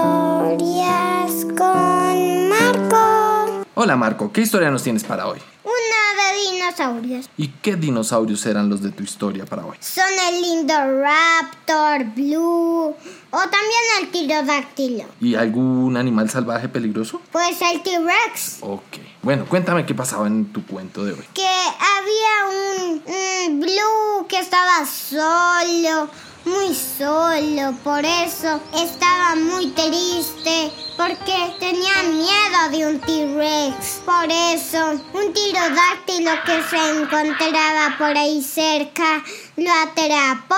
Historias con Marco. Hola Marco, ¿qué historia nos tienes para hoy? Una de dinosaurios. ¿Y qué dinosaurios eran los de tu historia para hoy? Son el Indoraptor, Blue o también el Pterodáctilo. ¿Y algún animal salvaje peligroso? Pues el T-Rex. Ok. Bueno, cuéntame qué pasaba en tu cuento de hoy. Que había un, un Blue que estaba solo, muy solo. Por eso estaba muy triste. Porque tenía miedo de un T-Rex. Por eso, un tirodáctilo que se encontraba por ahí cerca lo atrapó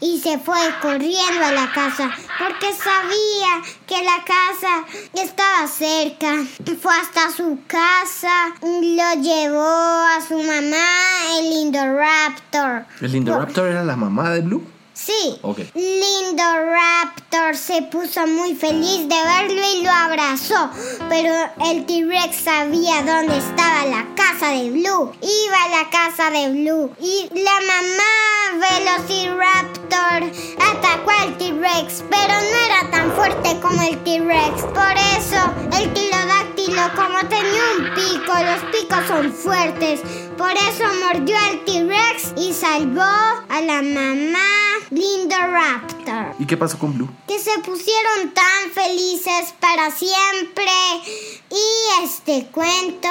y se fue corriendo a la casa. Porque sabía que la casa estaba cerca. Fue hasta su casa, lo llevó a su mamá, el Indoraptor. ¿El Indoraptor era la mamá de Blue? Sí. Ok. Lindoraptor se puso muy feliz de verlo y lo abrazó. Pero el T-Rex sabía dónde estaba la casa de Blue. Iba a la casa de Blue. Y la mamá Velociraptor atacó al T-Rex. Pero no era tan fuerte como el T-Rex. Por eso el Pterodáctilo, como tenía un pico, los picos son fuertes. Por eso mordió al T-Rex y salvó a la mamá Lindoraptor. ¿Y qué pasó con Blue? Que se pusieron tan felices para siempre. Y este cuento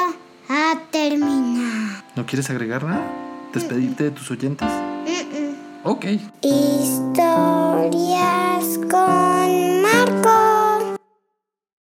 ha terminado. ¿No quieres agregar nada? ¿Despedirte de tus oyentes? Mm, mm. Ok. Historia